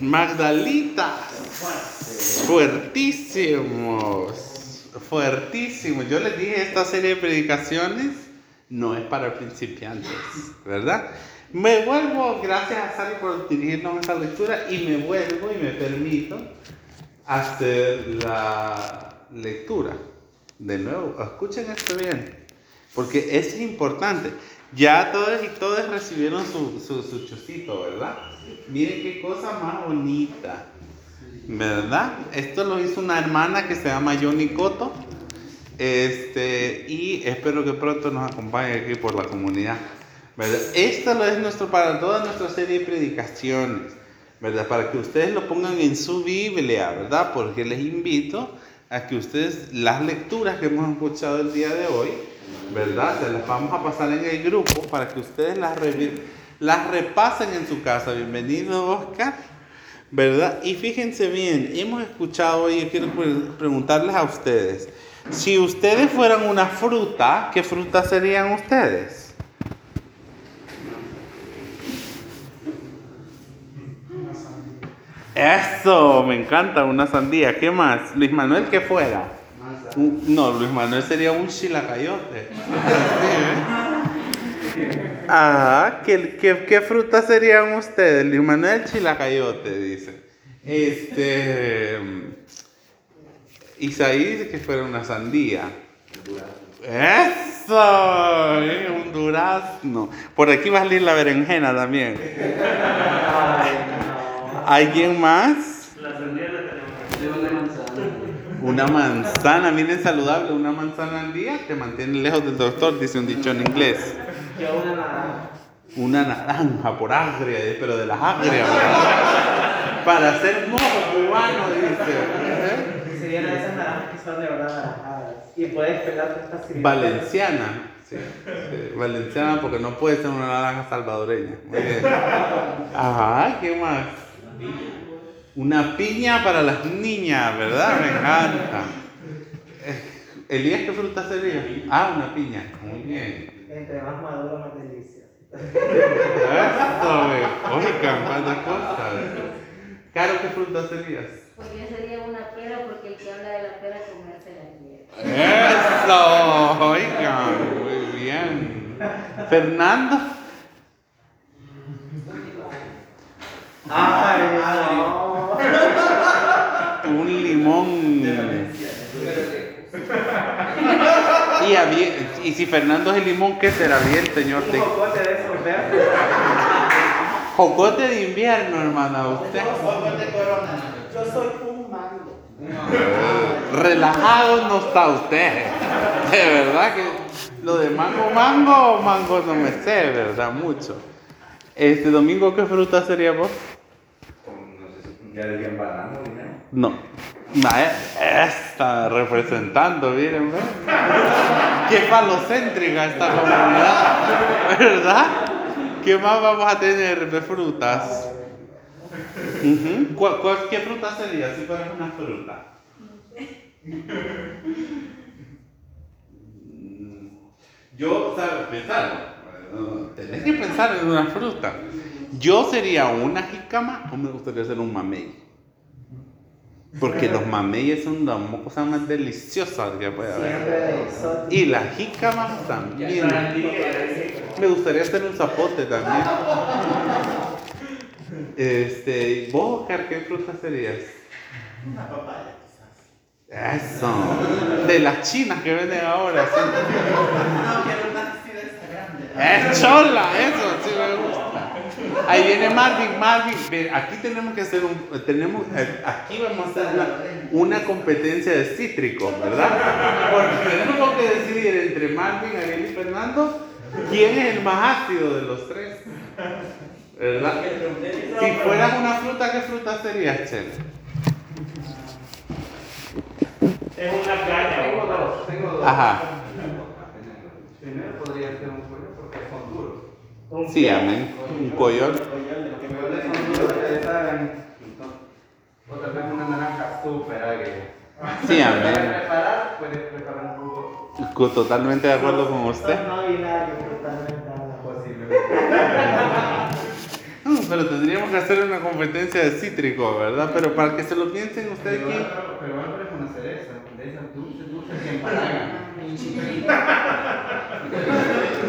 Magdalitas. Fuertísimos. Fuertísimos. Yo les dije, esta serie de predicaciones no es para principiantes, ¿verdad? Me vuelvo, gracias a Sally por dirigirnos a esta lectura, y me vuelvo y me permito hacer la lectura. De nuevo, escuchen esto bien, porque es importante. Ya todos y todas recibieron su, su, su chocito, ¿verdad? Miren qué cosa más bonita, ¿verdad? Esto lo hizo una hermana que se llama Johnny Coto. Este, y espero que pronto nos acompañe aquí por la comunidad. ¿verdad? Esto lo es nuestro, para toda nuestra serie de predicaciones, ¿verdad? Para que ustedes lo pongan en su Biblia, ¿verdad? Porque les invito a que ustedes las lecturas que hemos escuchado el día de hoy, ¿verdad? Se las vamos a pasar en el grupo para que ustedes las, las repasen en su casa. Bienvenido, Oscar. ¿Verdad? Y fíjense bien, hemos escuchado hoy, yo quiero preguntarles a ustedes, si ustedes fueran una fruta, ¿qué fruta serían ustedes? Eso, me encanta, una sandía. ¿Qué más? Luis Manuel, ¿qué fuera? No, Luis Manuel sería un chilacayote. Ah, ¿qué, qué, qué fruta serían ustedes? Luis Manuel chilacayote, dice. Este. Isaí dice que fuera una sandía. ¡Eso! Un durazno. Por aquí va a salir la berenjena también. ¿Alguien más? La sandía la tenemos. Una manzana. Una manzana, miren saludable, una manzana al día te mantiene lejos del doctor, dice un dicho en inglés. Yo una naranja. Una naranja por agria, eh, pero de las agrias, ¿verdad? Para hacer mojo cubano, dice. Serían esas naranjas que son de verdad naranjadas. Y puedes pegar esta sirvienta. Valenciana. Sí, sí, valenciana porque no puede ser una naranja salvadoreña. Muy bien. Ajá, ¿qué más? Una piña para las niñas, ¿verdad? Me encanta. Eh, Elías, ¿qué fruta sería? Ah, una piña. Muy bien. Entre más maduro, más delicia. Eso, güey. Oigan, cuántas cosas. Caro, ¿qué fruta serías? Pues yo sería una pera porque el que habla de la pera comerse la quiere. Eso, oigan, muy bien. Fernando. Ay, no. Un limón. Y, había- y si Fernando es el limón, ¿qué será bien, señor? Un De jocote de esos verdes. jocote de invierno, hermana, usted. Yo soy un mango. Relajado no está usted. De verdad que lo de mango, mango, mango no me sé, ¿verdad? Mucho. Este domingo, ¿qué fruta sería vos? Ya banano, ¿no? No. Ma- Está representando, miren. Qué falocéntrica esta comunidad, ¿verdad? ¿Qué más vamos a tener de frutas? Ujú. ¿Cuál- cuál- qué fruta sería si fuera una fruta? Mm, Yo, ¿sabes? Pensar. Tenés que pensar en una fruta. Yo sería una jícama o me gustaría ser un mamey. Porque los mameyes son las cosas más deliciosas que puede haber. Y las jícamas también. Me gustaría hacer un zapote también. Este, ¿vos, Oscar, qué fruta serías? Una papaya, quizás. Eso. De las chinas que venden ahora. sí. No, quiero una así de esta grande. Es chola, eso sí me gusta. Ahí viene Marvin, Marvin. Aquí tenemos que hacer un, tenemos, eh, aquí vamos a hacer una, una competencia de cítricos, ¿verdad? Porque tenemos que decidir entre Marvin, Ariel y Fernando quién es el más ácido de los tres. ¿Verdad? Si fueras una fruta, ¿qué fruta serías, Chel? Es una caña. Tengo dos, tengo dos. Ajá. Primero podría ser un pollo porque son duros. Un Sí, amén. Un saben. O tal vez una naranja súper agria. Sí, amén. preparar, puedes preparar un jugo Totalmente de acuerdo con usted. No binario, totalmente. Un pero tendríamos que hacer una competencia de cítrico, ¿verdad? Pero para que se lo piensen ustedes Pero aquí. Pero Álvaro es una cereza, de esas dulces, dulces que empalagan.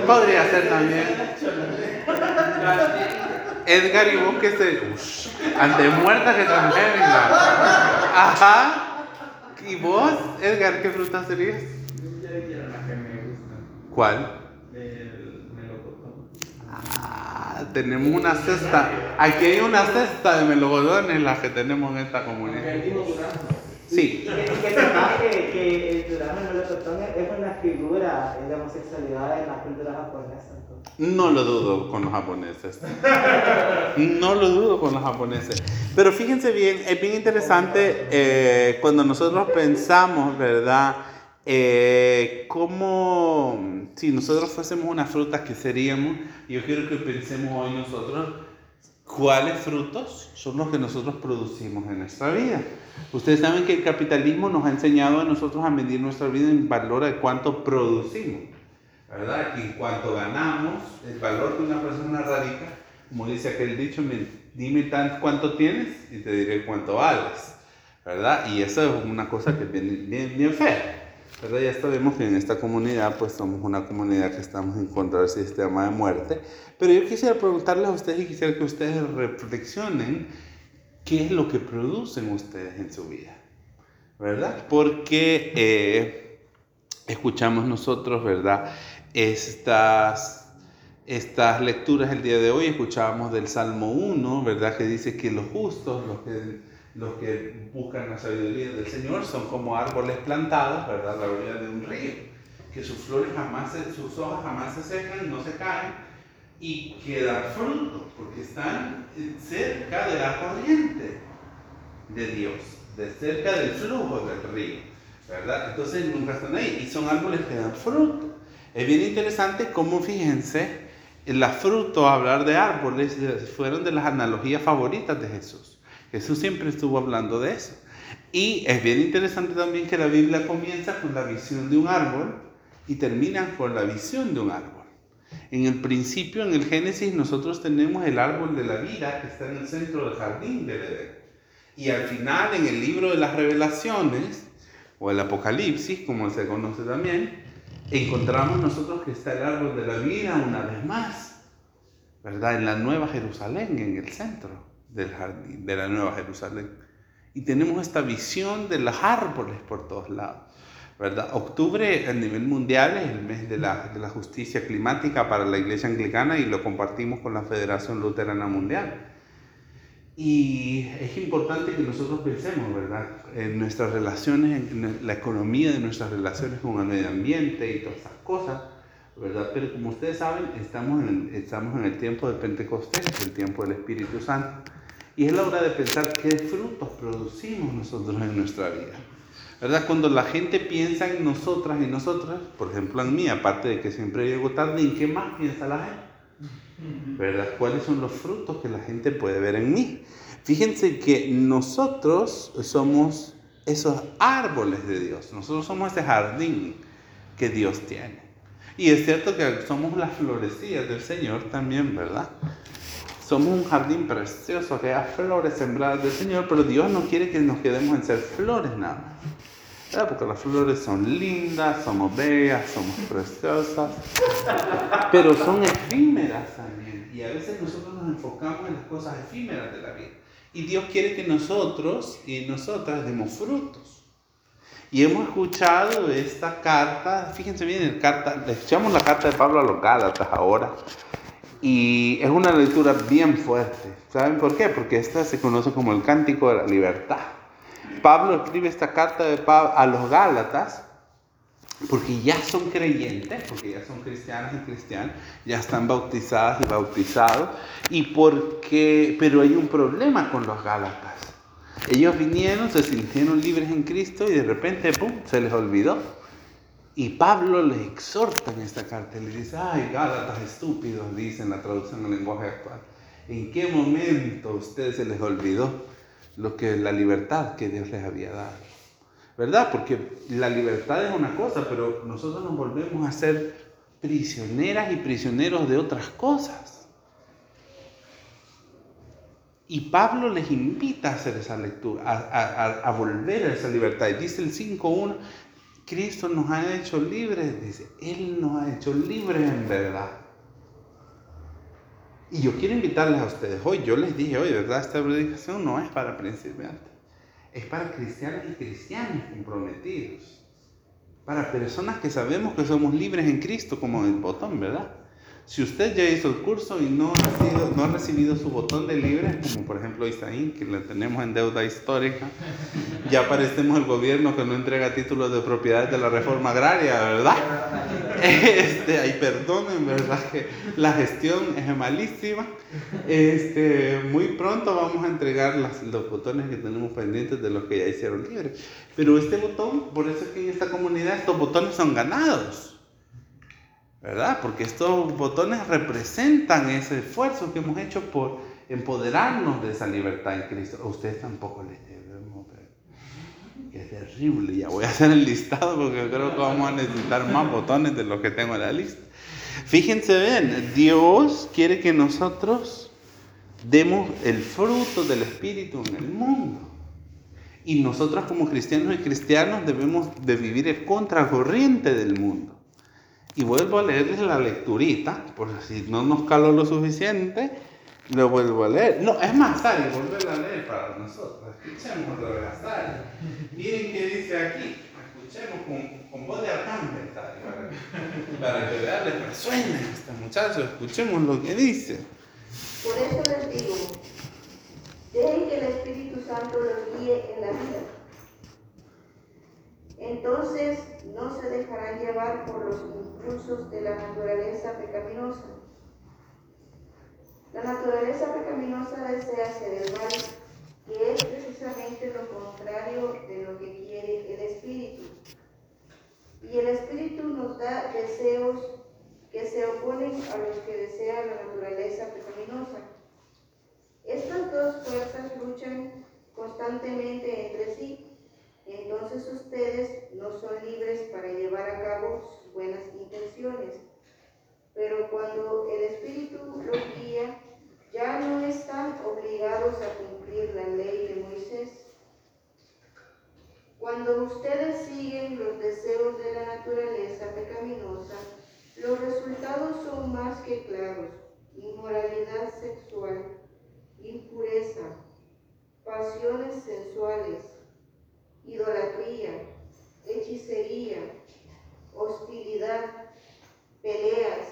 Podría ser también. Edgar y vos que se. Ush, ante muerta que también. Ajá. ¿Y vos, Edgar, qué fruta serías? ¿Cuál? Ah, tenemos una cesta. Aquí hay una cesta de melocotones las que tenemos en esta comunidad. Sí. Y que, y que sepas que, que el durazno melocotón es una figura de homosexualidad en la cultura japonesa. entonces. No lo dudo con los japoneses. No lo dudo con los japoneses. Pero fíjense bien, es bien interesante eh, cuando nosotros pensamos, ¿verdad? Eh, cómo si nosotros fuésemos una fruta, ¿qué seríamos? Yo quiero que pensemos hoy nosotros cuáles frutos son los que nosotros producimos en nuestra vida. Ustedes saben que el capitalismo nos ha enseñado a nosotros a medir nuestra vida en valor de cuánto producimos. ¿verdad? Y en cuanto ganamos, el valor de una persona radica, como dice aquel dicho, me- dime tan, cuánto tienes y te diré cuánto vales, ¿verdad? Y eso es una cosa que es bien, bien, bien fea, ¿verdad? Ya sabemos que en esta comunidad, pues somos una comunidad que estamos en contra del sistema de muerte, pero yo quisiera preguntarles a ustedes y quisiera que ustedes reflexionen qué es lo que producen ustedes en su vida, ¿verdad? Porque... eh, escuchamos nosotros, ¿verdad? Estas, estas lecturas el día de hoy, escuchábamos del Salmo 1, ¿verdad? Que dice que los justos, los que, los que buscan la sabiduría del Señor, son como árboles plantados, ¿verdad? La orilla de un río, que sus flores jamás, sus hojas jamás se secan, no se caen, y que dan fruto, porque están cerca de la corriente de Dios, de cerca del flujo del río, ¿verdad? Entonces nunca están ahí y son árboles que dan fruto. Es bien interesante cómo, fíjense, la fruto, hablar de árboles, eh, fueron de las analogías favoritas de Jesús. Jesús siempre estuvo hablando de eso. Y es bien interesante también que la Biblia comienza con la visión de un árbol y termina con la visión de un árbol. En el principio, en el Génesis, nosotros tenemos el árbol de la vida que está en el centro del jardín del Edén. Y al final, en el libro de las revelaciones, o el Apocalipsis, como se conoce también, encontramos nosotros que está el árbol de la vida una vez más, ¿verdad? En la Nueva Jerusalén, en el centro del jardín, de la Nueva Jerusalén. Y tenemos esta visión de los árboles por todos lados, ¿verdad? Octubre a nivel mundial es el mes de la, de la justicia climática para la Iglesia Anglicana y lo compartimos con la Federación Luterana Mundial. Y es importante que nosotros pensemos, ¿verdad? En nuestras relaciones, en la economía de nuestras relaciones con el medio ambiente y todas esas cosas, ¿verdad? Pero como ustedes saben, estamos en, estamos en el tiempo de Pentecostés, el tiempo del Espíritu Santo. Y es la hora de pensar qué frutos producimos nosotros en nuestra vida. ¿Verdad? Cuando la gente piensa en nosotras y nosotras, por ejemplo en mí, aparte de que siempre llego tarde, ¿en qué más piensa la gente? ¿verdad? ¿Cuáles son los frutos que la gente puede ver en mí? Fíjense que nosotros somos esos árboles de Dios, nosotros somos ese jardín que Dios tiene. Y es cierto que somos las florecillas del Señor también, ¿verdad? Somos un jardín precioso, aquellas flores sembradas del Señor, pero Dios no quiere que nos quedemos en ser flores nada más. ¿verdad? Porque las flores son lindas, somos bellas, somos preciosas, pero son efímeras también. Y a veces nosotros nos enfocamos en las cosas efímeras de la vida. Y Dios quiere que nosotros y nosotras demos frutos. Y hemos escuchado esta carta, fíjense bien, el carta, escuchamos la carta de Pablo a los Gálatas ahora. Y es una lectura bien fuerte. ¿Saben por qué? Porque esta se conoce como el cántico de la libertad. Pablo escribe esta carta de Pab- a los Gálatas porque ya son creyentes, porque ya son cristianos y cristianas, ya están bautizadas y bautizados, y porque, pero hay un problema con los Gálatas. Ellos vinieron, se sintieron libres en Cristo y de repente, ¡pum!, se les olvidó. Y Pablo les exhorta en esta carta, le dice, ay, Gálatas estúpidos, dice en la traducción al lenguaje actual. ¿En qué momento a ustedes se les olvidó lo que la libertad que Dios les había dado? ¿Verdad? Porque la libertad es una cosa, pero nosotros nos volvemos a ser prisioneras y prisioneros de otras cosas. Y Pablo les invita a hacer esa lectura, a- a volver a esa libertad. Y dice el 5.1, Cristo nos ha hecho libres, dice, Él nos ha hecho libres en verdad. Y yo quiero invitarles a ustedes hoy, yo les dije hoy, ¿verdad? Esta predicación no es para principiantes, es para cristianos y cristianos comprometidos, para personas que sabemos que somos libres en Cristo, como el botón, ¿verdad? Si usted ya hizo el curso y no ha, sido- no ha recibido su botón de libre, como por ejemplo Isaín, que la tenemos en deuda histórica, ya parecemos el gobierno que no entrega títulos de propiedad de la reforma agraria, ¿verdad? Este, ay, perdonen, ¿verdad? Que la gestión es malísima. Este, muy pronto vamos a entregar los botones que tenemos pendientes de los que ya hicieron libres. Pero este botón, por eso es que en esta comunidad estos botones son ganados. ¿Verdad? Porque estos botones representan ese esfuerzo que hemos hecho por empoderarnos de esa libertad en Cristo. A ustedes tampoco les debemos. Qué terrible. Ya voy a hacer el listado porque creo que vamos a necesitar más botones de los que tengo en la lista. Fíjense bien, Dios quiere que nosotros demos el fruto del Espíritu en el mundo. Y nosotros como cristianos y cristianos debemos de vivir el contracorriente del mundo. Y vuelvo a leerles la lecturita, por si no nos caló lo suficiente, lo vuelvo a leer. No, es más, Sari, volverla a leer para nosotros. Escuchemos lo de la Sari. Miren qué dice aquí. Escuchemos con, con voz de arcángel, Sari, para, para que les resuene a este muchacho. Escuchemos lo que dice. Por eso les digo, dejen que el Espíritu Santo los guíe en la vida. Entonces no se dejarán llevar por los impulsos de la naturaleza pecaminosa. La naturaleza pecaminosa desea hacer el mal, que es precisamente lo contrario de lo que quiere el Espíritu. Y el Espíritu nos da deseos que se oponen a los que desea la naturaleza pecaminosa. Estas dos fuerzas luchan constantemente entre sí, entonces ustedes no son libres para llevar a cabo sus buenas intenciones. Pero cuando el Espíritu los guía, ya no están obligados a cumplir la ley de Moisés. Cuando ustedes siguen los deseos de la naturaleza pecaminosa, los resultados son más que claros. Inmoralidad sexual, impureza, pasiones sensuales, idolatría, hechicería, hostilidad, peleas,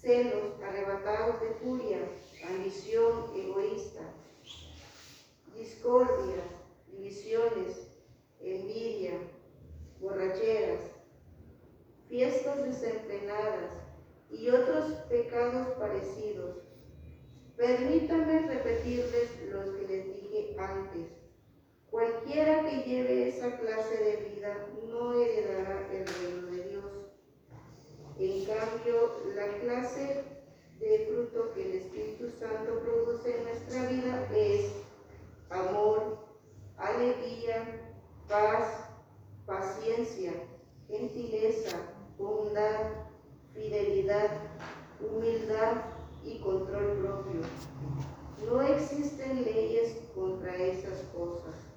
celos arrebatados de furia, ambición egoísta, discordias, divisiones, envidia, borracheras, fiestas desenfrenadas y otros pecados parecidos. Permítanme repetirles los que les dije antes. Cualquiera que lleve esa clase de vida no heredará el reino de Dios. En cambio, la clase de fruto que el Espíritu Santo produce en nuestra vida es amor, alegría, paz, paciencia, gentileza, bondad, fidelidad, humildad y control propio. No existen leyes contra esas cosas.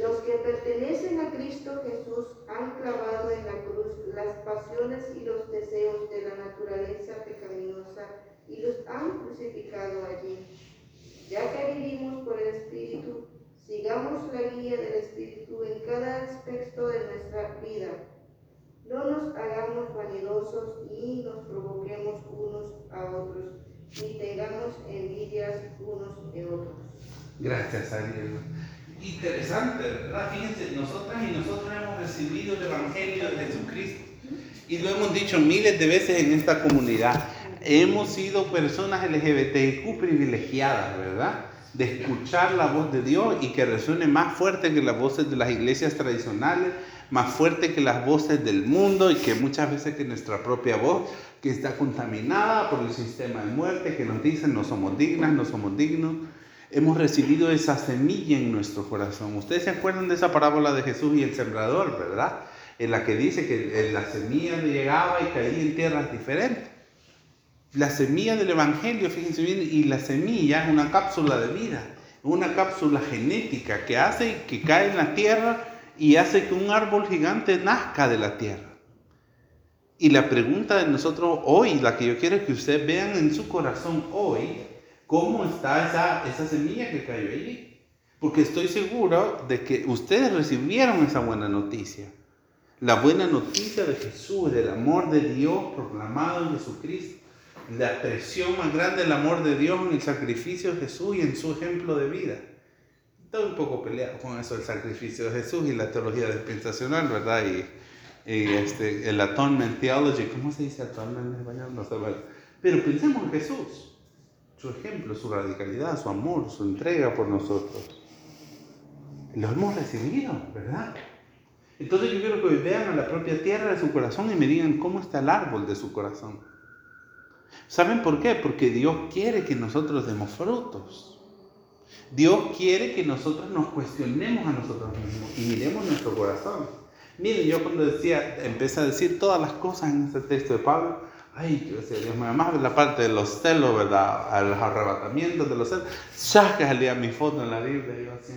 Los que pertenecen a Cristo Jesús han clavado en la cruz las pasiones y los deseos de la naturaleza pecaminosa y los han crucificado allí. Ya que vivimos por el Espíritu, sigamos la guía del Espíritu en cada aspecto de nuestra vida. No nos hagamos vanidosos ni nos provoquemos unos a otros, ni tengamos envidias unos de otros. Gracias, Ariel. Interesante, ¿verdad? Fíjense, nosotras y nosotros hemos recibido el Evangelio de Jesucristo. Y lo hemos dicho miles de veces en esta comunidad. Hemos sido personas LGBTIQ privilegiadas, ¿verdad? De escuchar la voz de Dios y que resuene más fuerte que las voces de las iglesias tradicionales, más fuerte que las voces del mundo y que muchas veces que nuestra propia voz, que está contaminada por el sistema de muerte, que nos dicen no somos dignas, no somos dignos. Hemos recibido esa semilla en nuestro corazón. Ustedes se acuerdan de esa parábola de Jesús y el sembrador, ¿verdad? En la que dice que la semilla llegaba y caía en tierras diferentes. La semilla del Evangelio, fíjense bien, y la semilla es una cápsula de vida, una cápsula genética que hace que cae en la tierra y hace que un árbol gigante nazca de la tierra. Y la pregunta de nosotros hoy, la que yo quiero que ustedes vean en su corazón hoy, ¿cómo está esa, esa semilla que cayó allí? Porque estoy seguro de que ustedes recibieron esa buena noticia. La buena noticia de Jesús, del amor de Dios proclamado en Jesucristo. La expresión más grande del amor de Dios en el sacrificio de Jesús y en su ejemplo de vida. Estoy un poco peleado con eso, el sacrificio de Jesús y la teología dispensacional, ¿verdad? Y, y este, el atonement theology, ¿cómo se dice atonement en español? No sé, ¿verdad? Pero pensemos en Jesús, su ejemplo, su radicalidad, su amor, su entrega por nosotros. Lo hemos recibido, ¿verdad? Entonces yo quiero que hoy vean a la propia tierra de su corazón y me digan cómo está el árbol de su corazón. ¿Saben por qué? Porque Dios quiere que nosotros demos frutos. Dios quiere que nosotros nos cuestionemos a nosotros mismos y miremos nuestro corazón. Miren, yo cuando decía, empecé a decir todas las cosas en este texto de Pablo, ay, Dios mío, más la parte de los celos, ¿verdad? Los arrebatamientos de los celos, ya que salía mi foto en la Biblia, yo así.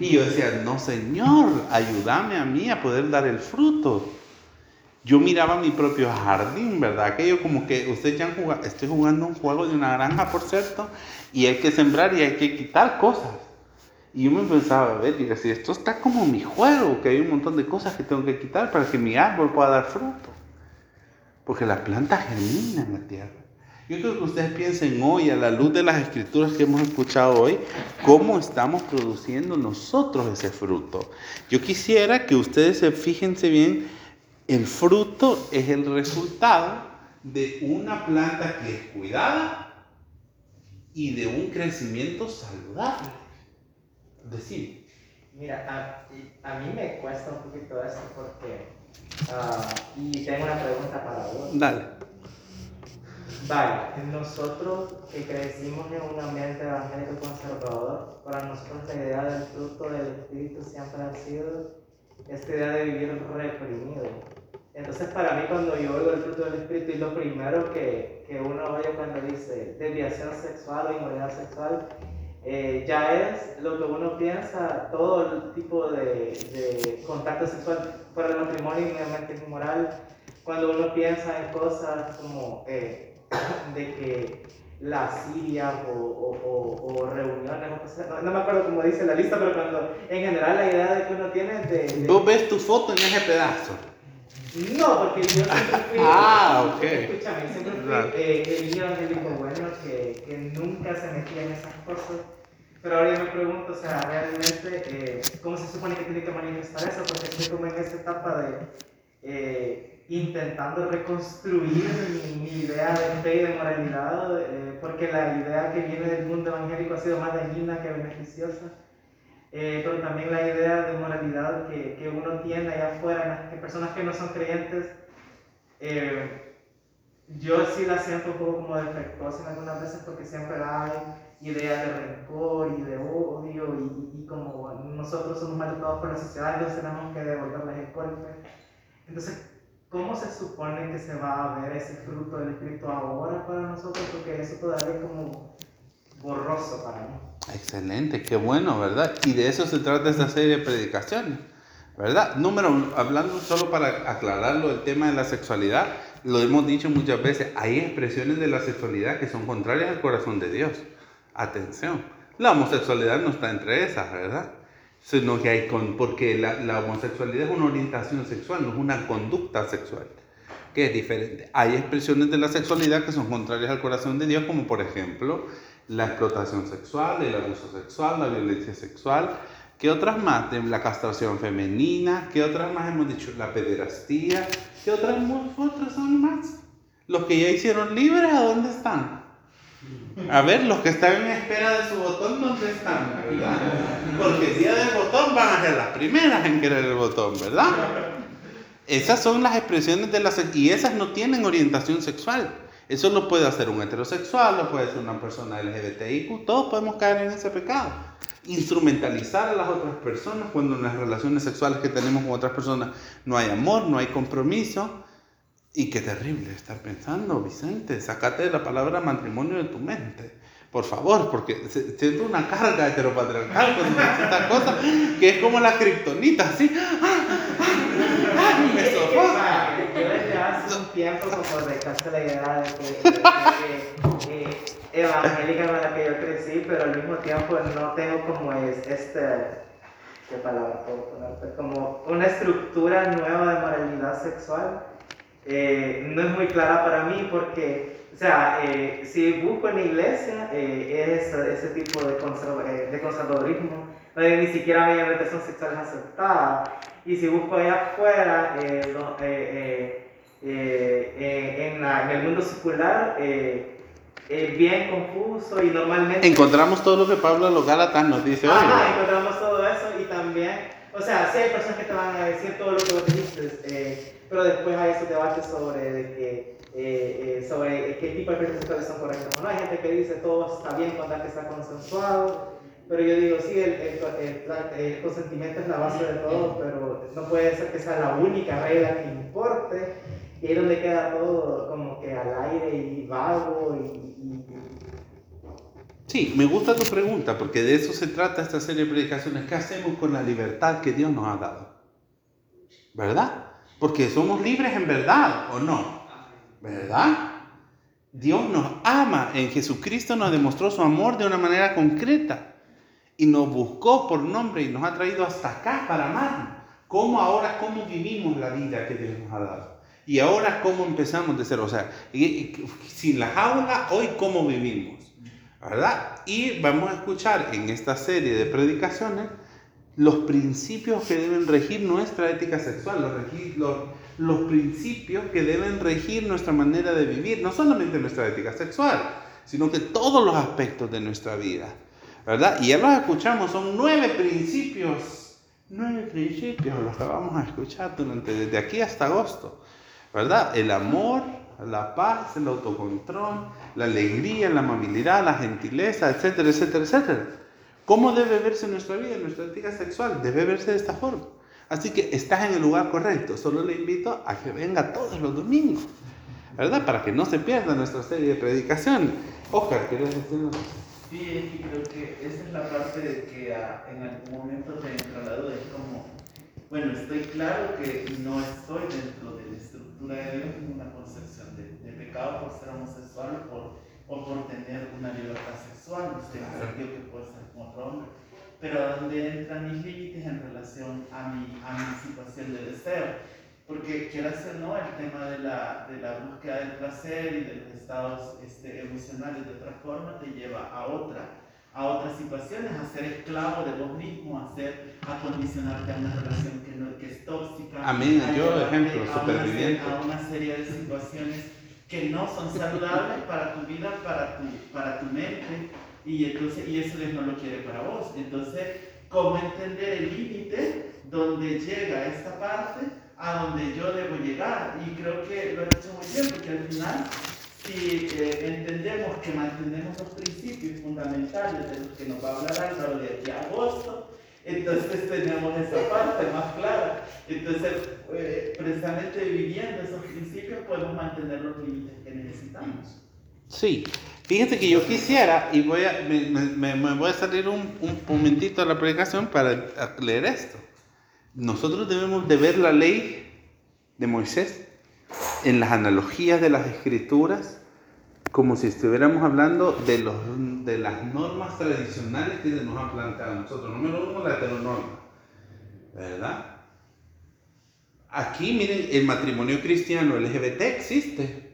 Y yo decía, no, Señor, ayúdame a mí a poder dar el fruto. Yo miraba mi propio jardín, ¿verdad? Aquello como que usted ya juega, estoy jugando un juego de una granja, por cierto, y hay que sembrar y hay que quitar cosas. Y yo me pensaba, a ver, y decía, esto está como mi juego, que hay un montón de cosas que tengo que quitar para que mi árbol pueda dar fruto. Porque la planta germina en la tierra. Yo creo que ustedes piensen hoy, a la luz de las escrituras que hemos escuchado hoy, cómo estamos produciendo nosotros ese fruto. Yo quisiera que ustedes se fíjense bien, el fruto es el resultado de una planta que es cuidada y de un crecimiento saludable. Decir, Mira, a, a mí me cuesta un poquito eso porque. Ah, y tengo una pregunta para vos. dale. Vale, nosotros que crecimos en un ambiente evangélico conservador, para nosotros la idea del fruto del Espíritu siempre ha sido esta idea de vivir reprimido. Entonces, para mí, cuando yo oigo el fruto del Espíritu, y lo primero que, que uno oye cuando dice desviación sexual o inmoralidad sexual, eh, ya es lo que uno piensa, todo el tipo de, de contacto sexual fuera del matrimonio inmediatamente es inmoral. Cuando uno piensa en cosas como eh, de que la Siria o, o, o, o reuniones, o cosas- no, no me acuerdo cómo dice la lista, pero cuando en general la idea de que uno tiene de... de- Vos ves tu foto en ese pedazo. No, porque yo siempre fui. Ah, ok. Escúchame, siempre fui eh, el niño bueno que, que nunca se metía en esas cosas. Pero ahora yo me pregunto, o sea, realmente, eh, ¿cómo se supone que tiene que manifestar eso? Porque estoy como en esa etapa de eh, intentando reconstruir mi, mi idea de fe y de moralidad, eh, porque la idea que viene del mundo evangélico ha sido más dañina que beneficiosa. Eh, pero también la idea de moralidad que, que uno tiene allá afuera, en personas que no son creyentes, eh, yo sí la siento un poco como defectuosa en algunas veces porque siempre hay ideas de rencor y de odio y, y como nosotros somos maltratados por la sociedad, nos tenemos que devolverles el golpe. Entonces, ¿cómo se supone que se va a ver ese fruto del Espíritu ahora para nosotros? Porque eso todavía es como borroso para mí. Excelente, qué bueno, ¿verdad? Y de eso se trata esta serie de predicaciones, ¿verdad? Número uno, hablando solo para aclararlo, el tema de la sexualidad, lo hemos dicho muchas veces, hay expresiones de la sexualidad que son contrarias al corazón de Dios. Atención, la homosexualidad no está entre esas, ¿verdad? Sino que hay con, porque la, la homosexualidad es una orientación sexual, no es una conducta sexual, que es diferente. Hay expresiones de la sexualidad que son contrarias al corazón de Dios, como por ejemplo la explotación sexual, el abuso sexual, la violencia sexual. ¿Qué otras más? La castración femenina. ¿Qué otras más hemos dicho? La pederastía. ¿Qué otras, otras son más? Los que ya hicieron libres, ¿a dónde están? A ver, los que están en espera de su botón, ¿dónde están? ¿verdad? Porque el día del botón van a ser las primeras en querer el botón, ¿verdad? Esas son las expresiones de la y esas no tienen orientación sexual. Eso lo puede hacer un heterosexual, lo puede hacer una persona LGBTIQ, todos podemos caer en ese pecado. Instrumentalizar a las otras personas cuando en las relaciones sexuales que tenemos con otras personas no hay amor, no hay compromiso. Y qué terrible estar pensando, Vicente, sacate la palabra matrimonio de tu mente. Por favor, porque siento una carga heteropatriarcal dice esta cosa, que es como la kriptonita, así. Me sofoca. Yo desde hace un tiempo como rechazo la idea de que, de que, eh, evangélica con la que yo crecí, pero al mismo tiempo no tengo como es, este, ¿qué palabra puedo ponerte? Como una estructura nueva de moralidad sexual. Eh, no es muy clara para mí porque, o sea, eh, si busco en la iglesia, eh, es ese, tipo de, conserva- eh, de conservadurismo, donde ni siquiera hay orientación sexual es aceptada. Y si busco allá afuera, eh, eh, eh, en, la- en el mundo secular, eh, es bien confuso y normalmente... Encontramos todo lo que Pablo a los Gálatas nos dice hoy. Ajá, encontramos todo eso y también, o sea, sí hay personas que te van a decir todo lo que vos dijiste, eh, pero después hay esos debates sobre de que, eh, eh, sobre qué tipo de prácticas sexuales son correctas o no. Hay gente que dice todo está bien que está consensuado, pero yo digo, sí, el, el, el- el consentimiento es la base de todo, pero no puede ser que sea la única regla que importe. Y ahí donde queda todo como que al aire y vago y- y- Sí, me gusta tu pregunta, porque de eso se trata esta serie de predicaciones. ¿Qué hacemos con la libertad que Dios nos ha dado? ¿Verdad? Porque somos libres en verdad, ¿o no? ¿Verdad? Dios nos ama. En Jesucristo nos demostró su amor de una manera concreta. Y nos buscó por nombre y nos ha traído hasta acá para amarnos. ¿Cómo ahora, cómo vivimos la vida que Dios nos ha dado? Y ahora, ¿cómo empezamos de cero? O sea, sin la jaula, hoy, ¿cómo vivimos? ¿verdad? Y vamos a escuchar en esta serie de predicaciones los principios que deben regir nuestra ética sexual, los, regi- los, los principios que deben regir nuestra manera de vivir, no solamente nuestra ética sexual, sino que todos los aspectos de nuestra vida, ¿verdad? Y ya los escuchamos, son nueve principios, nueve principios los que vamos a escuchar durante desde aquí hasta agosto, ¿verdad? El amor, la paz, el autocontrol, la alegría, la amabilidad, la gentileza, etcétera, etcétera, etcétera. ¿Cómo debe verse nuestra vida, nuestra ética sexual? Debe verse de esta forma. Así que estás en el lugar correcto. Solo le invito a que venga todos los domingos, ¿verdad? Para que no se pierda nuestra serie de predicaciones. Oscar, ¿quieres decirnos? Sí, que creo que esa es la parte de que ah, en algún momento te entra la duda. Es como, bueno, estoy claro que no estoy dentro de la estructura de Dios en una concepción de, de pecado por ser homosexual o por, o por tener una libertad sexual, en el sentido que puede ser con otro hombre. Pero donde entran mis límites en relación a mi, a mi situación de deseo. Porque quieras o no, el tema de la, de la búsqueda del placer y de los estados este, emocionales de otra forma te lleva a otra, a otras situaciones, a ser esclavo de vos mismo, a, ser, a condicionarte a una relación que, no, que es tóxica. Amén, a yo, ejemplo, a una superviviente. serie- A una serie de situaciones que no son saludables para tu vida, para tu, para tu mente, y, entonces, y eso Dios no lo quiere para vos. Entonces, ¿cómo entender el límite donde llega esta parte a donde yo debo llegar? Y creo que lo he hecho muy bien, porque al final, si eh, entendemos que mantenemos los principios fundamentales de los que nos va a hablar Álvaro de aquí a agosto, entonces tenemos esa parte más clara. Entonces, eh, precisamente viviendo esos principios podemos mantener los límites que necesitamos. Sí, fíjate que yo quisiera, y voy a, me, me- voy a salir un, un momentito a la predicación para leer esto. Nosotros debemos de ver la ley de Moisés en las analogías de las escrituras como si estuviéramos hablando de, los, de las normas tradicionales que se nos han planteado nosotros. Número uno, la heteronorma, ¿verdad? Aquí, miren, el matrimonio cristiano LGBT existe.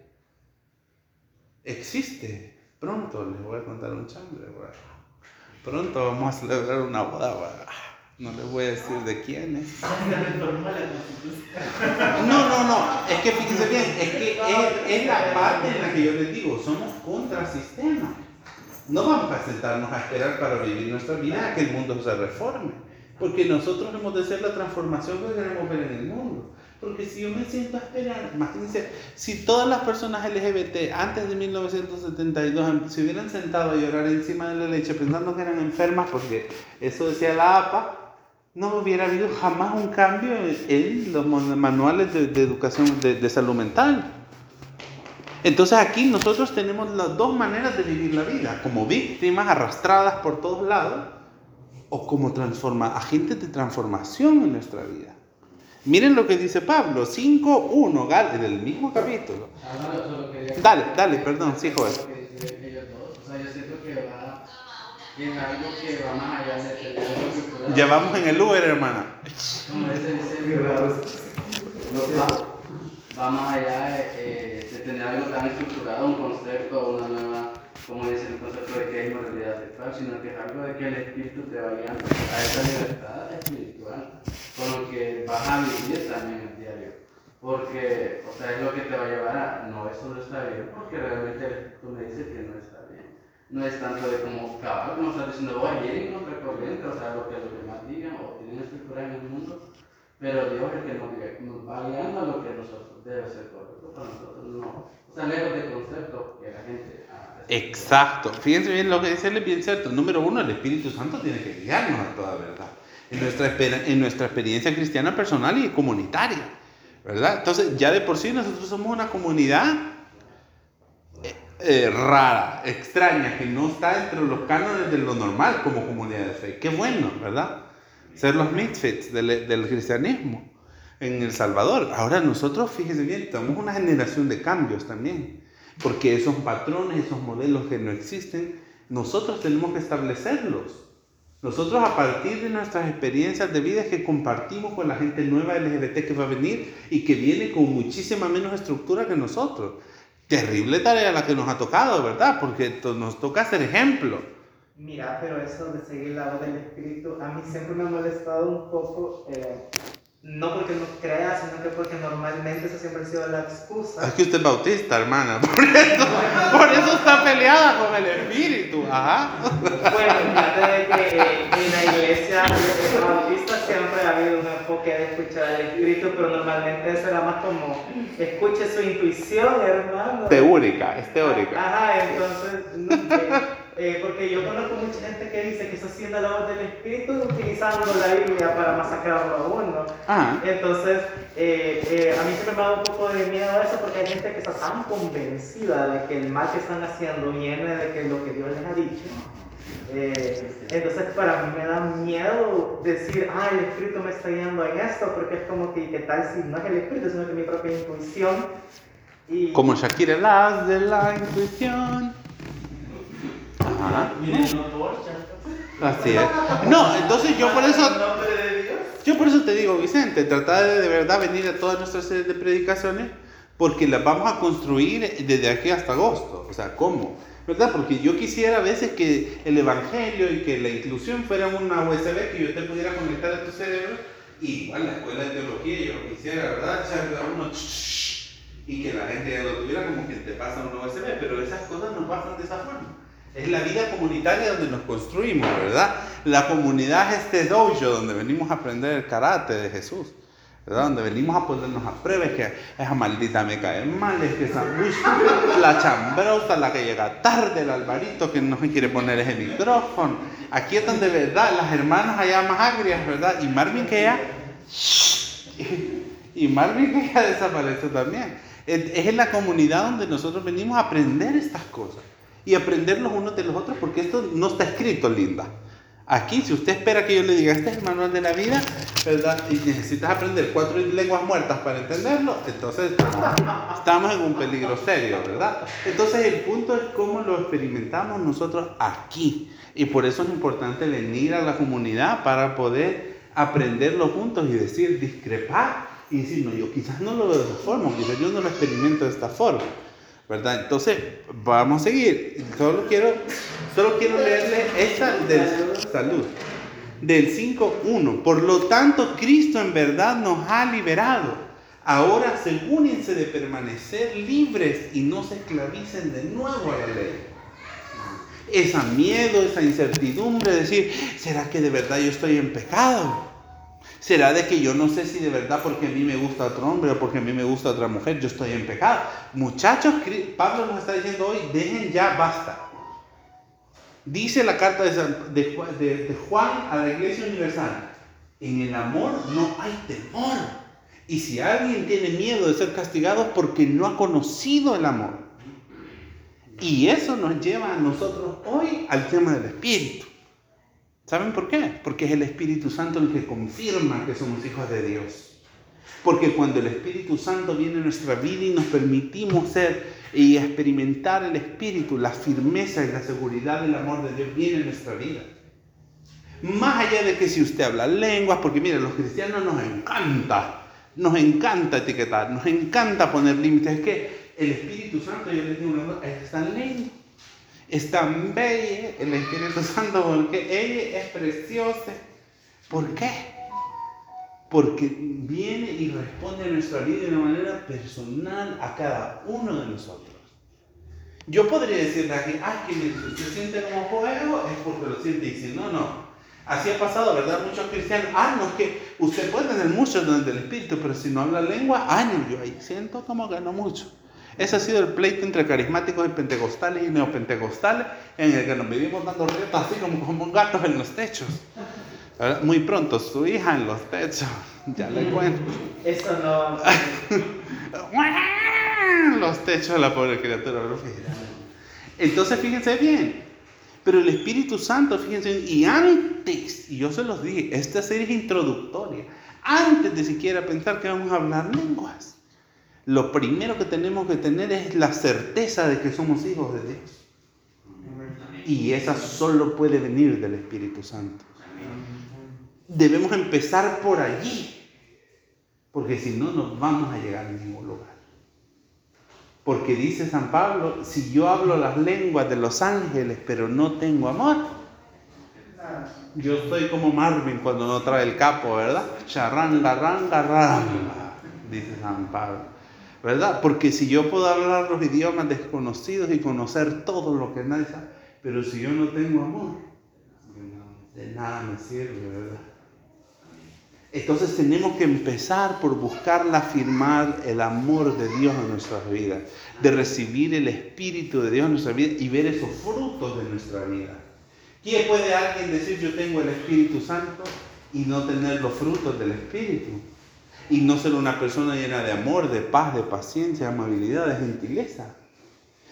Existe. Pronto les voy a contar un chambre. güey. Pronto vamos a celebrar una boda. güey. No les voy a decir de quién es. No, no, no. Es que fíjense bien. Es que es, es la parte en la que yo les digo. Somos contrasistema. No vamos a sentarnos a esperar para vivir nuestra vida a que el mundo se reforme. Porque nosotros hemos de ser la transformación que queremos ver en el mundo. Porque si yo me siento a esperar, imagínense, si todas las personas LGBT antes de 1972 em- se hubieran sentado a llorar encima de la leche pensando que eran enfermas, porque eso decía la APA, no hubiera habido jamás un cambio en los manuales de, de educación de, de, salud mental. Entonces aquí nosotros tenemos las dos maneras de vivir la vida, como víctimas arrastradas por todos lados o como transforma, agentes de transformación en nuestra vida. Miren lo que dice Pablo, 5.1, en el mismo capítulo. Dale, dale, perdón, sí, joven. Ya vamos en el Uber, hermana. Va más allá de, de tener algo tan estructurado, un concepto, una nueva como dice el concepto de que es moralidad sexual, sino que es algo de que el espíritu te va guiando a esa libertad con lo que vas a vivir también el diario. Porque, o sea, es lo que te va a llevar a, no, eso no está bien, porque realmente espíritu me dice que no está bien. No es tanto de como cabal, como estás diciendo, voy a ir en contracorriente, o sea, lo que los demás digan o tienen estructura en el mundo, pero Dios es el que nos, nos va guiando a lo que nosotros debe ser correcto para nosotros, no. O sea, lejos de concepto que la gente Exacto. Fíjense bien lo que dice él es bien cierto. Número uno, el Espíritu Santo tiene que guiarnos a toda verdad. En nuestra, en nuestra experiencia cristiana personal y comunitaria. ¿Verdad? Entonces, ya de por sí nosotros somos una comunidad eh, eh, rara, extraña, que no está entre los cánones de lo normal como comunidad de fe. Qué bueno, ¿verdad? Ser los misfits del, del cristianismo en El Salvador. Ahora nosotros, fíjense bien, somos una generación de cambios también. Porque esos patrones, esos modelos que no existen, nosotros tenemos que establecerlos. Nosotros a partir de nuestras experiencias de vida que compartimos con la gente nueva LGBT que va a venir y que viene con muchísima menos estructura que nosotros. Terrible tarea la que nos ha tocado, ¿verdad? Porque nos toca ser ejemplo. Mira, pero eso de seguir la voz del Espíritu, a mí siempre me ha molestado un poco eh, no porque no crea, sino que porque normalmente eso siempre ha sido la excusa. Es que usted es bautista, hermana, por eso, por eso está peleada con el espíritu, ajá. Bueno, fíjate que eh, en la iglesia bautista siempre ha habido un enfoque de escuchar el espíritu, pero normalmente eso era más como escuche su intuición, hermano. Teórica, es teórica. Ajá, entonces... Eh, porque yo conozco mucha gente que dice que está haciendo la voz del Espíritu utilizando la Biblia para masacrarlo a uno. Ah. Entonces, eh, eh, a mí siempre me da un poco de miedo eso porque hay gente que está tan convencida de que el mal que están haciendo viene de que lo que Dios les ha dicho. entonces, para mí me da miedo decir, ah, el Espíritu me está guiando en esto, porque es como que, ¿qué tal si no es el Espíritu, sino que mi propia intuición? Y... Como Shakira, las de la intuición. Así es. No, entonces yo por eso. Yo por eso te digo, Vicente, trata de de verdad venir a todas nuestras series de predicaciones porque las vamos a construir desde aquí hasta agosto. O sea, ¿cómo? ¿Verdad? Porque yo quisiera a veces que el evangelio y que la inclusión fuera una USB que yo te pudiera conectar a tu cerebro y igual la escuela de teología yo quisiera, ¿verdad? Echarle a uno y que la gente ya lo tuviera como que te pasa un USB, pero esas cosas no pasan de esa forma. Es la vida comunitaria donde nos construimos, ¿verdad? La comunidad es este dojo donde venimos a aprender el karate de Jesús. ¿verdad? Donde venimos a ponernos a prueba, es que esa maldita me cae mal, es que esa la chambrosa, la que llega tarde, el alvarito que no quiere poner ese micrófono. Aquí es donde, ¿verdad? Las hermanas allá más agrias, ¿verdad? Y Marvin que ya... Y Marvin que ya desaparece también. Es en la comunidad donde nosotros venimos a aprender estas cosas y aprender los unos de los otros, porque esto no está escrito, linda. Aquí, si usted espera que yo le diga, este es el manual de la vida, ¿verdad? Y necesitas aprender cuatro lenguas muertas para entenderlo, entonces estamos en un peligro serio, ¿verdad? Entonces el punto es cómo lo experimentamos nosotros aquí. Y por eso es importante venir a la comunidad para poder aprenderlo juntos y decir, discrepar y decir, no, yo quizás no lo veo de esa forma, quizás yo no lo experimento de esta forma. Entonces, vamos a seguir. Solo quiero, solo quiero leerle esta del salud. Del 5.1. Por lo tanto, Cristo en verdad nos ha liberado. Ahora asegúrense de permanecer libres y no se esclavicen de nuevo a la ley. Esa miedo, esa incertidumbre, decir, ¿será que de verdad yo estoy en pecado? ¿Será de que yo no sé si de verdad porque a mí me gusta otro hombre o porque a mí me gusta otra mujer, yo estoy en pecado? Muchachos, Pablo nos está diciendo hoy, dejen ya, basta. Dice la carta de, de, Juan a la iglesia universal, En el amor no hay temor. Y si alguien tiene miedo de ser castigado porque no ha conocido el amor. Y eso nos lleva a nosotros hoy al tema del Espíritu. ¿Saben por qué? Porque es el Espíritu Santo el que confirma que somos hijos de Dios. Porque cuando el Espíritu Santo viene a nuestra vida y nos permitimos ser y experimentar el Espíritu, la firmeza y la seguridad del amor de Dios viene en nuestra vida. Más allá de que si usted habla lenguas, porque mire, los cristianos nos encanta, nos encanta etiquetar, nos encanta poner límites. Es que el Espíritu Santo, yo les digo una cosa, es tan lindo, es tan bello el Espíritu Santo, porque ella es preciosa. ¿Por qué? Porque viene y responde a nuestra vida de una manera personal a cada uno de nosotros. Yo podría decirle aquí, ah, que usted siente como fuego, es porque lo siente. Y si no, no. Así ha pasado, ¿verdad? Muchos cristianos, ah, no, es que usted puede tener mucho del Espíritu, pero si no habla lengua, ah, no, yo ahí siento como que mucho. Ese ha sido el pleito entre carismáticos y pentecostales y neopentecostales, en el que nos vivimos dando retos así como, como gatos en los techos. ¿Verdad? Muy pronto, su hija en los techos, ya le cuento. Eso no. los techos de la pobre criatura. Entonces, fíjense bien. Pero el Espíritu Santo, fíjense bien, y antes, y yo se los dije, esta serie es introductoria, antes de siquiera pensar que vamos a hablar lenguas, lo primero que tenemos que tener es la certeza de que somos hijos de Dios. Y esa solo puede venir del Espíritu Santo. Debemos empezar por allí, porque si no, no vamos a llegar a ningún lugar. Porque dice San Pablo, si yo hablo las lenguas de los ángeles, pero no tengo amor, yo estoy como Marvin cuando no trae el capo, ¿verdad? Charranga, ranga, ranga, dice San Pablo. ¿Verdad? Porque si yo puedo hablar los idiomas desconocidos y conocer todo lo que nadie sabe, pero si yo no tengo amor, de nada me sirve, ¿verdad? Entonces tenemos que empezar por buscar afirmar el amor de Dios en nuestras vidas, de recibir el Espíritu de Dios en nuestra vida y ver esos frutos de nuestra vida. ¿Quién puede alguien decir yo tengo el Espíritu Santo y no tener los frutos del Espíritu? Y no ser una persona llena de amor, de paz, de paciencia, de amabilidad, de gentileza.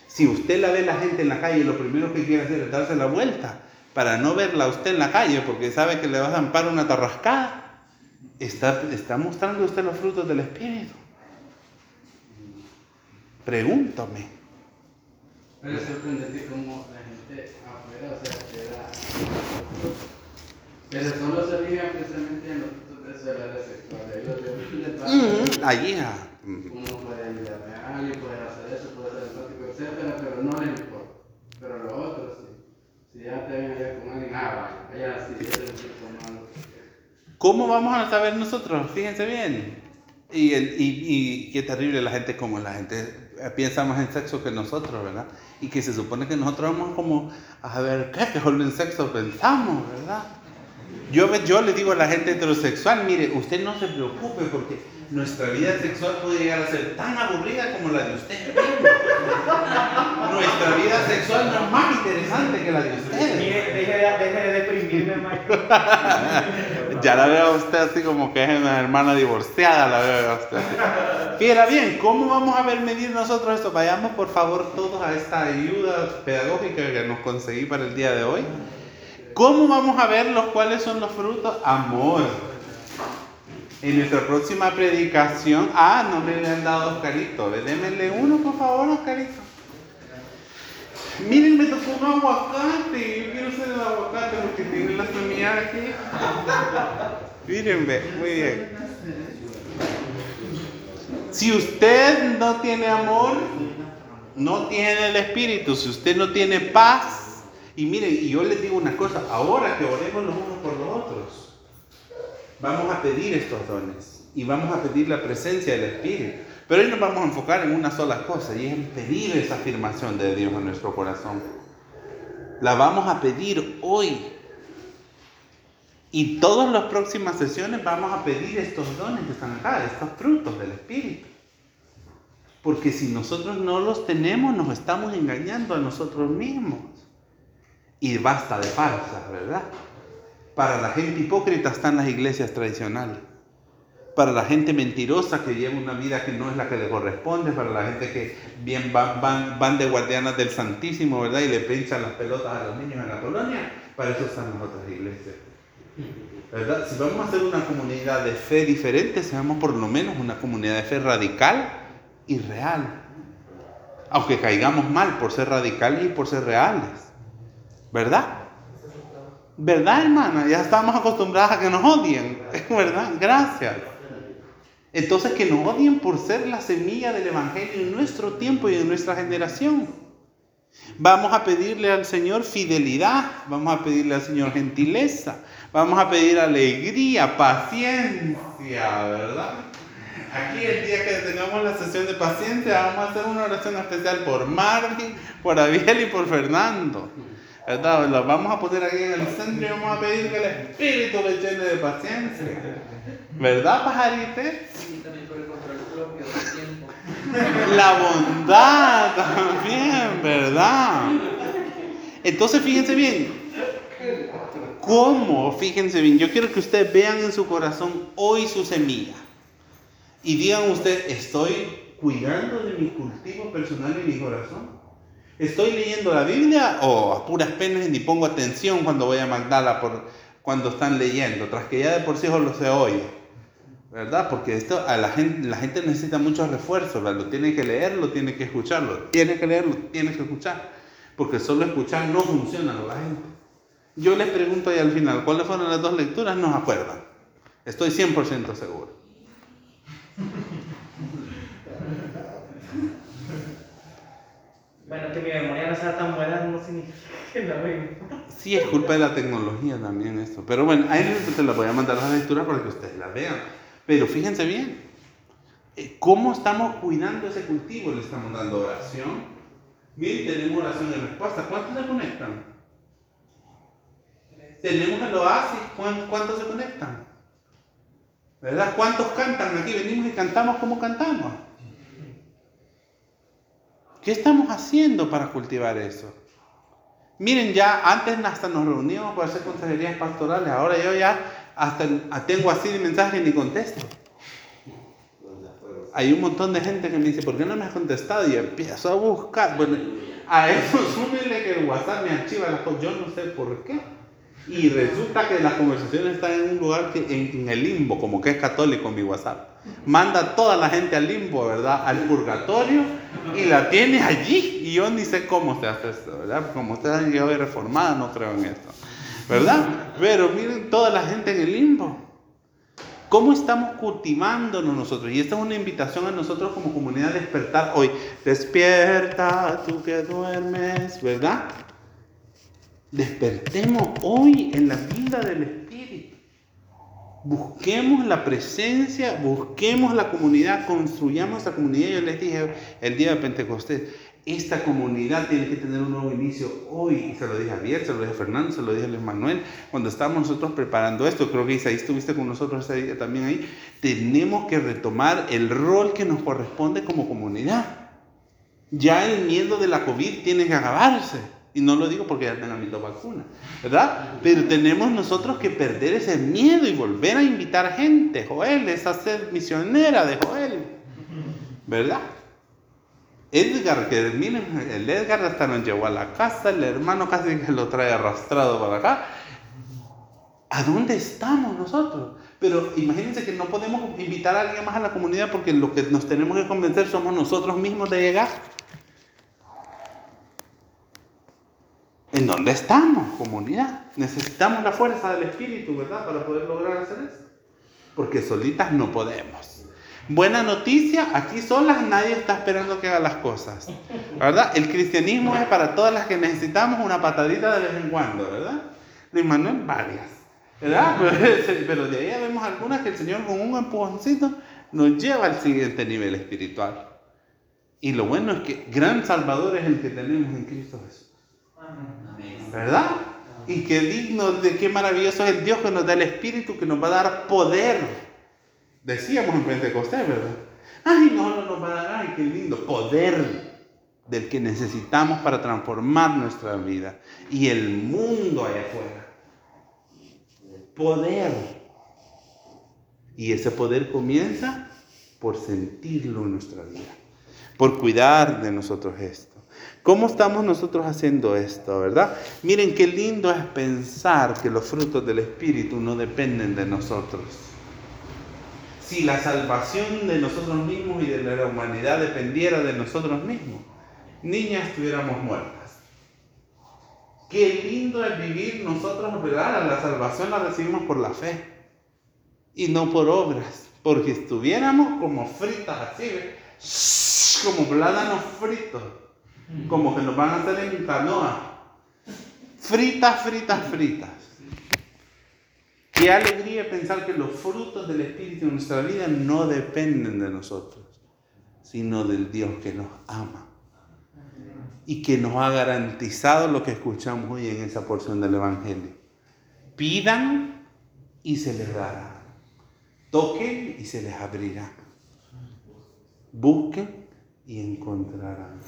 Si usted la ve la gente en la calle, lo primero que quiere hacer es darse la vuelta para no verla a usted en la calle porque sabe que le va a zampar una tarrascada. ¿Está, ¿Está mostrando usted los frutos del Espíritu? Pregúntame. Pero es sorprendente cómo la gente afuera, o sea. Pero solo se precisamente en los Mm, allí, ah. Uno puede ayudarle a alguien, puede hacer eso, puede ser empático, etcétera, pero no le importa. Pero lo otro sí. Si ya te ven allá con alguien, vaya, allá sí, eres un tipo malo. ¿Cómo vamos a saber nosotros? Fíjense bien. Y, el- y, y qué terrible la gente, como la gente piensa más en sexo que nosotros, ¿verdad? Y que se supone que nosotros vamos como a ver qué, que solo en sexo pensamos, ¿verdad? Yo, yo le digo a la gente heterosexual, mire, usted no se preocupe porque nuestra vida sexual puede llegar a ser tan aburrida como la de usted. nuestra vida sexual no es más interesante que la de ustedes. Mire, deje de, deprimirme, Michael. Ya la veo a usted así como que es una hermana divorciada, la veo a usted. así. Fíjate bien, ¿cómo vamos a ver medir nosotros esto? Vayamos por favor todos a esta ayuda pedagógica que nos conseguí para el día de hoy. ¿Cómo vamos a ver los cuáles son los frutos? Amor. En nuestra próxima predicación, ah, no le han dado Oscarito, démenle uno por favor, Oscarito. Miren, me tocó un aguacate. Yo quiero ser el aguacate porque tiene la semilla aquí. Miren, ve, muy bien. Si usted no tiene amor, no tiene el espíritu, si usted no tiene paz, y miren, y yo les digo una cosa, ahora que oremos los unos por los otros, vamos a pedir estos dones y vamos a pedir la presencia del Espíritu. Pero hoy nos vamos a enfocar en una sola cosa y es en pedir esa afirmación de Dios en nuestro corazón. La vamos a pedir hoy. Y todas las próximas sesiones vamos a pedir estos dones que están acá, estos frutos del Espíritu. Porque si nosotros no los tenemos, nos estamos engañando a nosotros mismos. Y basta de falsas, ¿verdad? Para la gente hipócrita están las iglesias tradicionales. Para la gente mentirosa que lleva una vida que no es la que le corresponde, para la gente que bien van, van, van de guardianas del Santísimo, ¿verdad? Y le pinchan las pelotas a los niños en la colonia, para eso están las otras iglesias. ¿verdad? Si vamos a hacer una comunidad de fe diferente, seamos por lo menos una comunidad de fe radical y real. Aunque caigamos mal por ser radicales y por ser reales. ¿Verdad? ¿Verdad, hermana? Ya estamos acostumbradas a que nos odien. ¿Verdad? Gracias. Entonces, que nos odien por ser la semilla del Evangelio en nuestro tiempo y en nuestra generación. Vamos a pedirle al Señor fidelidad, vamos a pedirle al Señor gentileza, vamos a pedir alegría, paciencia, ¿verdad? Aquí el día que tengamos la sesión de paciencia vamos a hacer una oración especial por Marvin, por Abiel y por Fernando. ¿Verdad? Los vamos a poner aquí en el centro y vamos a pedir que el Espíritu le llene de paciencia. ¿Verdad, pajarite? Y también por el control propio del tiempo. La bondad también, ¿verdad? Entonces fíjense bien. ¿Cómo? Fíjense bien. Yo quiero que ustedes vean en su corazón hoy su semilla. Y digan ustedes, estoy cuidando de mi cultivo personal en mi corazón. Estoy leyendo la Biblia o a puras penas ni pongo atención cuando voy a Magdala por cuando están leyendo, tras que ya de por sí solo se oye. ¿verdad? Porque esto a la gente, la gente necesita mucho refuerzo. Lo tiene que leer, lo tiene que escuchar, lo tiene que leer, lo tiene que escuchar, porque solo escuchar no funciona a la gente. Yo les pregunto ahí al final, ¿cuáles fueron las dos lecturas? No se acuerdan. Estoy 100% seguro. Bueno, que mi memoria no sea tan buena no significa que venga. Sí, es culpa de la tecnología también esto. Pero bueno, ahí te la voy a mandar las lecturas para que ustedes las vean. Pero fíjense bien, eh, ¿cómo estamos cuidando ese cultivo? Le estamos dando oración. Bien, tenemos oración y respuesta. ¿Cuántos se conectan? Tenemos el oasis. ¿Cuán- ¿Cuántos se conectan? ¿Verdad? ¿Cuántos cantan? Aquí venimos y cantamos como cantamos. ¿Qué estamos haciendo para cultivar eso? Miren, ya antes hasta nos reuníamos para hacer consejerías pastorales. Ahora yo ya hasta tengo así de mensajes y ni contesto. Hay un montón de gente que me dice, ¿por qué no me has contestado? Y empiezo a buscar. Bueno, a eso súmele que el WhatsApp me archiva las cosas. Yo no sé por qué. Y resulta que las conversaciones están en un lugar que en, en el limbo, como que es católico mi WhatsApp. Manda toda la gente al limbo, ¿verdad? Al purgatorio y la tiene allí. Y yo ni sé cómo se hace esto, ¿verdad? Como ustedes han llegado hoy reformada, no creo en esto, ¿verdad? Pero miren toda la gente en el limbo. ¿Cómo estamos cultivándonos nosotros? Y esta es una invitación a nosotros como comunidad a despertar hoy. Despierta tú que duermes, ¿verdad? Despertemos hoy en la vida del Espíritu. Busquemos la presencia, busquemos la comunidad, construyamos esa comunidad. Yo les dije el día de Pentecostés, esta comunidad tiene que tener un nuevo inicio hoy. Se lo dije a Biel, se lo dije a Fernando, se lo dije a Luis Manuel. Cuando estábamos nosotros preparando esto, creo que Isaí estuviste con nosotros ese día también ahí. Tenemos que retomar el rol que nos corresponde como comunidad. Ya el miedo de la COVID tiene que acabarse. Y no lo digo porque ya tengan mis dos vacunas, ¿verdad? Pero tenemos nosotros que perder ese miedo y volver a invitar gente. Joel, esa ser misionera de Joel, ¿verdad? Edgar, que miren, el Edgar hasta nos llevó a la casa, el hermano casi que lo trae arrastrado para acá. ¿A dónde estamos nosotros? Pero imagínense que no podemos invitar a alguien más a la comunidad porque lo que nos tenemos que convencer somos nosotros mismos de llegar. ¿En dónde estamos, comunidad? Necesitamos la fuerza del Espíritu, ¿verdad? Para poder lograr hacer eso. Porque solitas no podemos. Buena noticia, aquí solas nadie está esperando que haga las cosas. ¿Verdad? El cristianismo es para todas las que necesitamos una patadita de vez en cuando, ¿verdad? Luis Manuel, varias. ¿Verdad? Pero de ahí vemos algunas que el Señor con un empujoncito nos lleva al siguiente nivel espiritual. Y lo bueno es que gran Salvador es el que tenemos en Cristo Jesús. ¿Verdad? Y qué digno, de qué maravilloso es el Dios que nos da el Espíritu, que nos va a dar poder. Decíamos en Pentecostés, ¿verdad? Ay, no, no nos va a dar, ay, qué lindo, poder del que necesitamos para transformar nuestra vida y el mundo allá afuera. poder. Y ese poder comienza por sentirlo en nuestra vida, por cuidar de nosotros esto. ¿Cómo estamos nosotros haciendo esto, verdad? Miren qué lindo es pensar que los frutos del Espíritu no dependen de nosotros. Si la salvación de nosotros mismos y de la humanidad dependiera de nosotros mismos, niñas estuviéramos muertas. Qué lindo es vivir nosotros, ¿verdad? La salvación la recibimos por la fe y no por obras, porque estuviéramos como fritas así, ¿ves? como plátanos fritos, como que nos van a hacer en canoa. Fritas, fritas, fritas. Qué alegría pensar que los frutos del Espíritu en nuestra vida no dependen de nosotros, sino del Dios que nos ama y que nos ha garantizado lo que escuchamos hoy en esa porción del Evangelio. Pidan y se les dará. Toquen y se les abrirá. Busquen y encontrarán.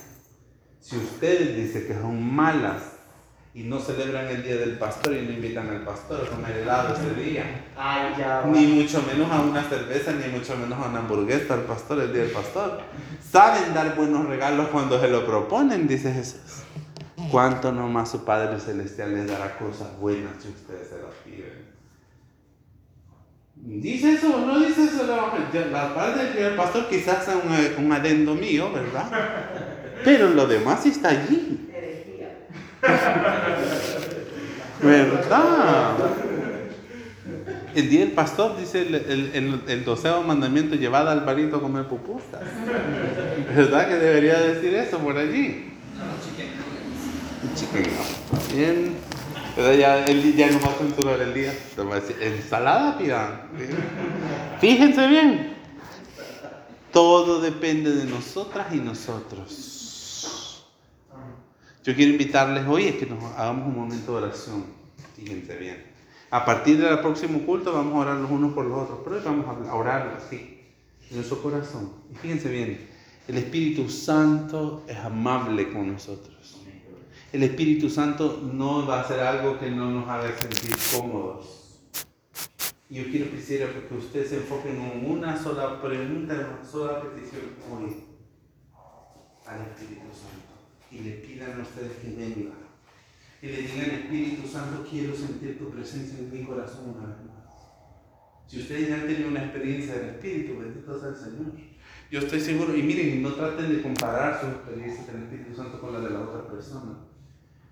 Si ustedes dicen que son malas y no celebran el día del pastor y no invitan al pastor a comer helado ese día, Ay, ya. va. ni mucho menos a una cerveza, ni mucho menos a una hamburguesa al pastor el día del pastor. Saben dar buenos regalos cuando se lo proponen, dice Jesús. ¿Cuánto nomás su Padre Celestial les dará cosas buenas si ustedes se las piden? Dice eso, no dice eso el Evangelio. La parte del pastor quizás sea un, un adendo mío, ¿verdad? Pero lo demás está allí. ¿Verdad? El día del pastor dice el, el, el, el doceavo mandamiento, llevad al varito a comer pupusas. ¿Verdad que debería decir eso por allí? Bien. Pero ya, él ya no va a censurar el día. Te va a decir, ensalada pidan. Fíjense bien. Todo depende de nosotras y nosotros. Yo quiero invitarles hoy a que nos hagamos un momento de oración. Fíjense bien. A partir del próximo culto vamos a orar los unos por los otros, pero hoy vamos a orar así, en nuestro corazón. Y fíjense bien, el Espíritu Santo es amable con nosotros. El Espíritu Santo no va a hacer algo que no nos haga sentir cómodos. Yo quiero quisiera que ustedes se enfoquen en una sola pregunta, en una sola petición hoy al Espíritu Santo. Y le pidan a ustedes que venga. Y le digan, Espíritu Santo, quiero sentir tu presencia en mi corazón una vez más. Si ustedes ya han tenido una experiencia del Espíritu, bendito sea el Señor. Yo estoy seguro, y miren, no traten de comparar su experiencia del Espíritu Santo con la de la otra persona.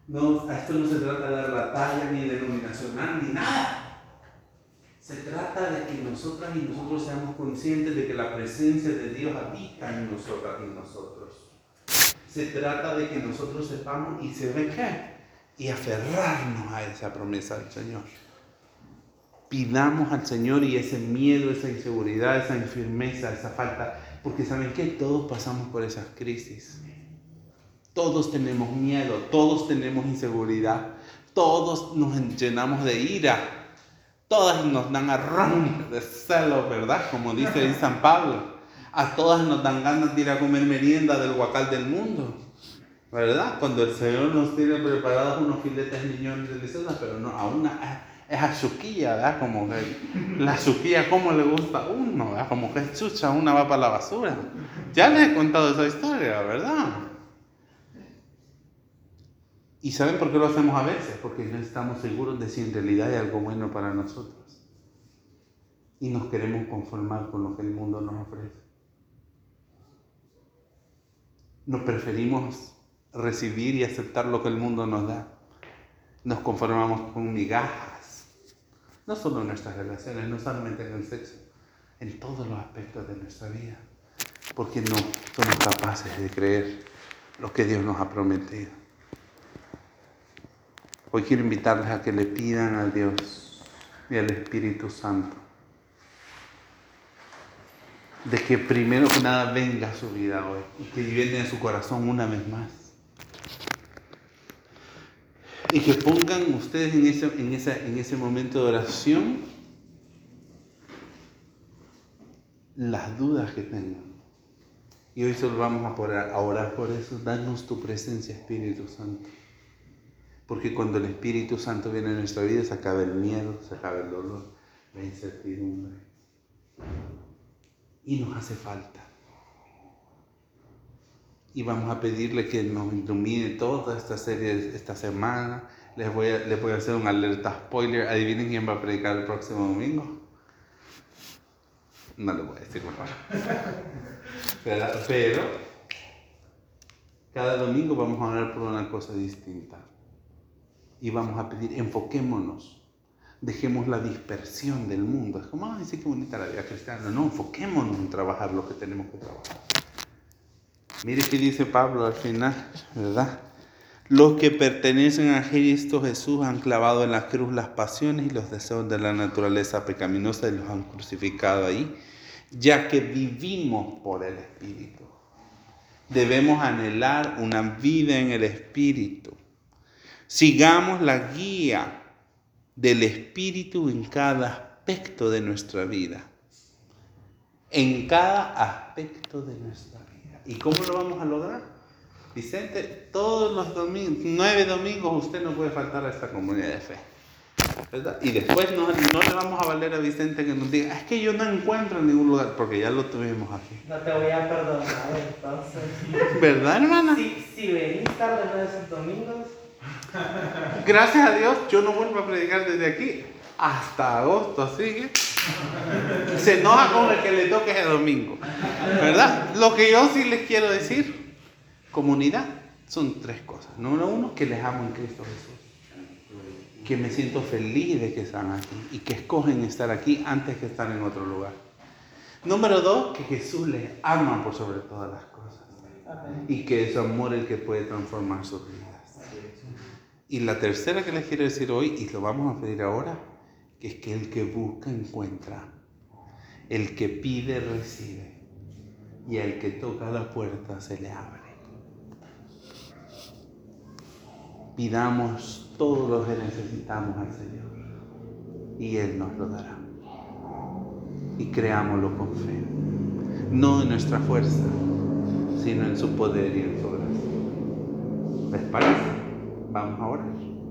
No, a esto no se trata de dar la talla ni denominacional ni nada. Se trata de que nosotras y nosotros seamos conscientes de que la presencia de Dios habita en nosotras y nosotros. Se trata de que nosotros sepamos y se ve qué y aferrarnos a esa promesa del Señor. Pidamos al Señor y ese miedo, esa inseguridad, esa infirmeza, esa falta, porque saben que todos pasamos por esas crisis. Todos tenemos miedo, todos tenemos inseguridad, todos nos llenamos de ira, todas nos dan arranque de celo, ¿verdad? Como dice San Pablo. A todas nos dan ganas de ir a comer merienda del guacal del mundo. ¿Verdad? Cuando el Señor nos tiene preparados unos filetes millones deliciosos, pero no, a una es a chuquilla, ¿verdad? Como que la chuquilla, ¿cómo le gusta a uno? ¿verdad? Como que es chucha, una va para la basura. Ya les he contado esa historia, ¿verdad? ¿Y saben por qué lo hacemos a veces? Porque no estamos seguros de si en realidad hay algo bueno para nosotros. Y nos queremos conformar con lo que el mundo nos ofrece. Nos preferimos recibir y aceptar lo que el mundo nos da. Nos conformamos con migajas. No solo en nuestras relaciones, no solamente en el sexo, en todos los aspectos de nuestra vida. Porque no somos capaces de creer lo que Dios nos ha prometido. Hoy quiero invitarles a que le pidan a Dios y al Espíritu Santo de que primero que nada venga a su vida hoy y que viene en su corazón una vez más. Y que pongan ustedes en ese, en esa, en ese momento de oración las dudas que tengan. Y hoy solo vamos a orar, a orar por eso. Danos tu presencia, Espíritu Santo. Porque cuando el Espíritu Santo viene a nuestra vida se acaba el miedo, se acaba el dolor, la incertidumbre. Y nos hace falta. Y vamos a pedirle que nos ilumine toda esta serie esta semana. Les voy a, les voy a hacer un alerta spoiler. Adivinen quién va a predicar el próximo domingo. No lo voy a decir mejor. ¿Verdad? Pero cada domingo vamos a orar por una cosa distinta. Y vamos a pedir, enfoquémonos. Dejemos la dispersión del mundo. Es como, ay, sí, qué bonita la vida cristiana. No, enfoquémonos en trabajar lo que tenemos que trabajar. Mire qué dice Pablo al final, ¿verdad? Los que pertenecen a Cristo Jesús han clavado en la cruz las pasiones y los deseos de la naturaleza pecaminosa y los han crucificado ahí, ya que vivimos por el Espíritu. Debemos anhelar una vida en el Espíritu. Sigamos la guía del Espíritu en cada aspecto de nuestra vida. En cada aspecto de nuestra vida. ¿Y cómo lo vamos a lograr? Vicente, todos los domingos, nueve domingos, usted no puede faltar a esta comunidad de fe. ¿verdad? Y después no, no le vamos a valer a Vicente que nos diga, es que yo no encuentro en ningún lugar, porque ya lo tuvimos aquí. No te voy a perdonar, entonces. ¿Verdad, hermana? Si, si venís tarde uno de esos domingos, Gracias a Dios, yo no vuelvo a predicar desde aquí hasta agosto, así que se enoja con el que le toque ese domingo. ¿Verdad? Lo que yo sí les quiero decir, comunidad, son tres cosas. Número uno, que les amo en Cristo Jesús. Que me siento feliz de que están aquí y que escogen estar aquí antes que estar en otro lugar. Número dos, que Jesús les ama por sobre todas las cosas. Y que es su amor el que puede transformar sus vidas. Y la tercera que les quiero decir hoy, y lo vamos a pedir ahora, que es que el que busca encuentra, el que pide recibe, y el que toca la puerta se le abre. Pidamos todo lo que necesitamos al Señor, y Él nos lo dará. Y creámoslo con fe, no en nuestra fuerza, sino en su poder y en su gracia. ¿Les parece? Vamos a orar.